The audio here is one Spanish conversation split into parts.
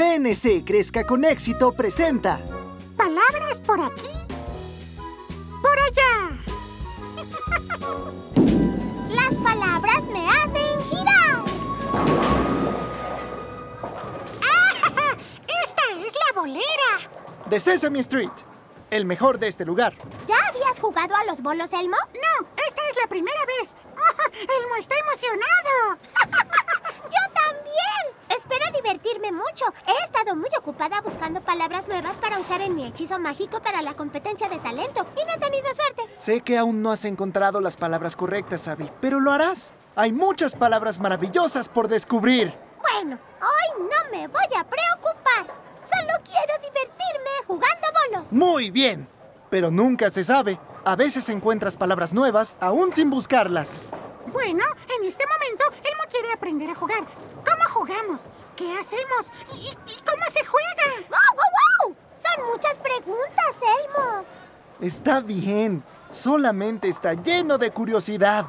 PNC Crezca con Éxito presenta Palabras por aquí, por allá. Las palabras me hacen girar. ¡Ah! ¡Esta es la bolera! de Sesame Street, el mejor de este lugar. ¿Ya habías jugado a los bolos, Elmo? No, esta es la primera vez. Elmo está emocionado. Mucho. He estado muy ocupada buscando palabras nuevas para usar en mi hechizo mágico para la competencia de talento y no he tenido suerte. Sé que aún no has encontrado las palabras correctas, Abby, pero lo harás. Hay muchas palabras maravillosas por descubrir. Bueno, hoy no me voy a preocupar. Solo quiero divertirme jugando bolos. Muy bien, pero nunca se sabe. A veces encuentras palabras nuevas aún sin buscarlas. Bueno, en este momento Elmo quiere aprender a jugar. ¿Cómo jugamos? ¿Qué hacemos? ¿Y, y cómo se juega? ¡Wow, wow, wow! Son muchas preguntas, Elmo. Está bien, solamente está lleno de curiosidad.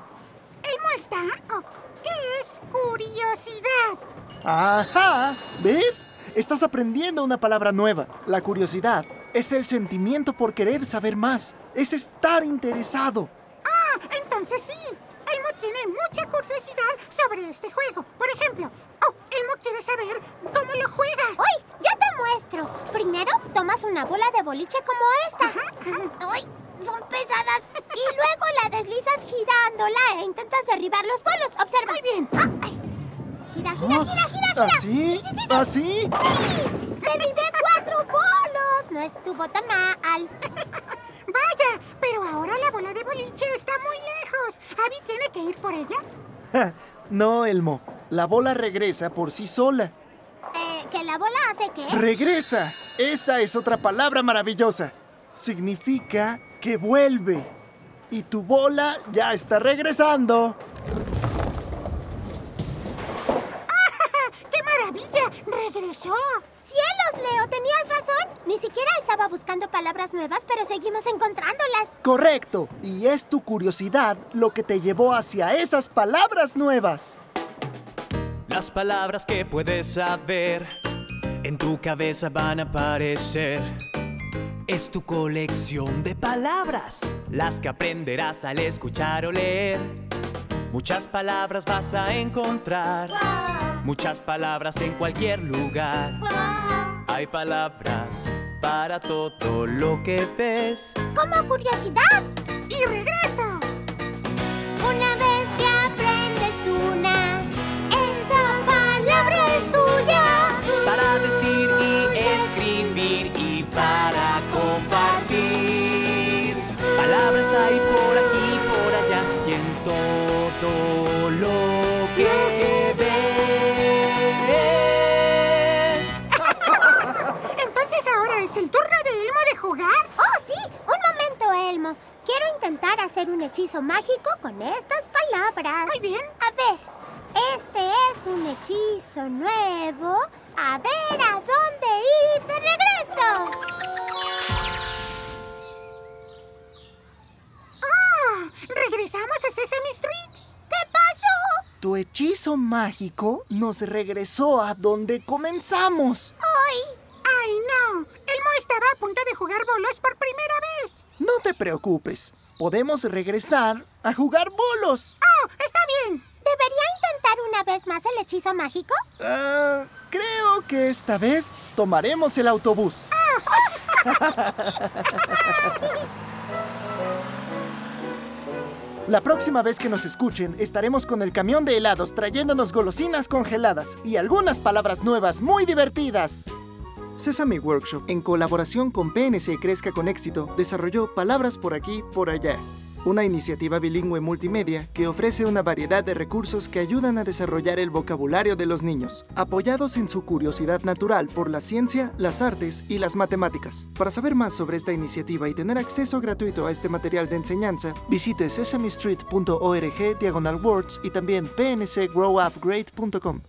¿Elmo está? Oh, ¿Qué es curiosidad? Ajá, ¿ves? Estás aprendiendo una palabra nueva. La curiosidad es el sentimiento por querer saber más. Es estar interesado. Ah, entonces sí. Tiene mucha curiosidad sobre este juego. Por ejemplo, oh, Elmo quiere saber cómo lo juegas. ¡Uy! Yo te muestro. Primero tomas una bola de boliche como esta. Ajá, ajá. ¡Uy! Son pesadas. Y luego la deslizas girándola e intentas derribar los bolos. Observa. Muy bien. Ah, ay. Gira, gira, Ah, gira, gira, gira. ¿Así? Sí, sí, sí, sí. ¿Así? Sí. Derribé cuatro bolos. No estuvo tan mal. Vaya, pero ahora la bola de boliche está muy lejos. ¿Abby tiene que ir por ella? Ja, no, Elmo. La bola regresa por sí sola. Eh, ¿Que la bola hace qué? ¡Regresa! Esa es otra palabra maravillosa. Significa que vuelve. Y tu bola ya está regresando. ¡Qué maravilla! ¡Cielos, Leo! Tenías razón. Ni siquiera estaba buscando palabras nuevas, pero seguimos encontrándolas. Correcto. Y es tu curiosidad lo que te llevó hacia esas palabras nuevas. Las palabras que puedes saber en tu cabeza van a aparecer. Es tu colección de palabras, las que aprenderás al escuchar o leer. Muchas palabras vas a encontrar, muchas palabras en cualquier lugar. Hay palabras para todo lo que ves. Como curiosidad. ¡Y regreso! Una vez es el turno de Elmo de jugar. ¡Oh, sí! Un momento, Elmo. Quiero intentar hacer un hechizo mágico con estas palabras. Muy bien. A ver, este es un hechizo nuevo. A ver a dónde ir de regreso. ¡Ah! ¡Regresamos a Sesame Street! ¿Qué pasó? Tu hechizo mágico nos regresó a donde comenzamos. ¡Ay! ¡Ay, no! Elmo estaba a punto de jugar bolos por primera vez. No te preocupes. Podemos regresar a jugar bolos. ¡Oh, está bien! ¿Debería intentar una vez más el hechizo mágico? Ah, creo que esta vez tomaremos el autobús. La próxima vez que nos escuchen, estaremos con el camión de helados trayéndonos golosinas congeladas y algunas palabras nuevas muy divertidas. Sesame Workshop, en colaboración con PNC Crezca con Éxito, desarrolló Palabras por aquí, por allá, una iniciativa bilingüe multimedia que ofrece una variedad de recursos que ayudan a desarrollar el vocabulario de los niños, apoyados en su curiosidad natural por la ciencia, las artes y las matemáticas. Para saber más sobre esta iniciativa y tener acceso gratuito a este material de enseñanza, visite sesamestreet.org diagonal words y también pncgrowupgrade.com.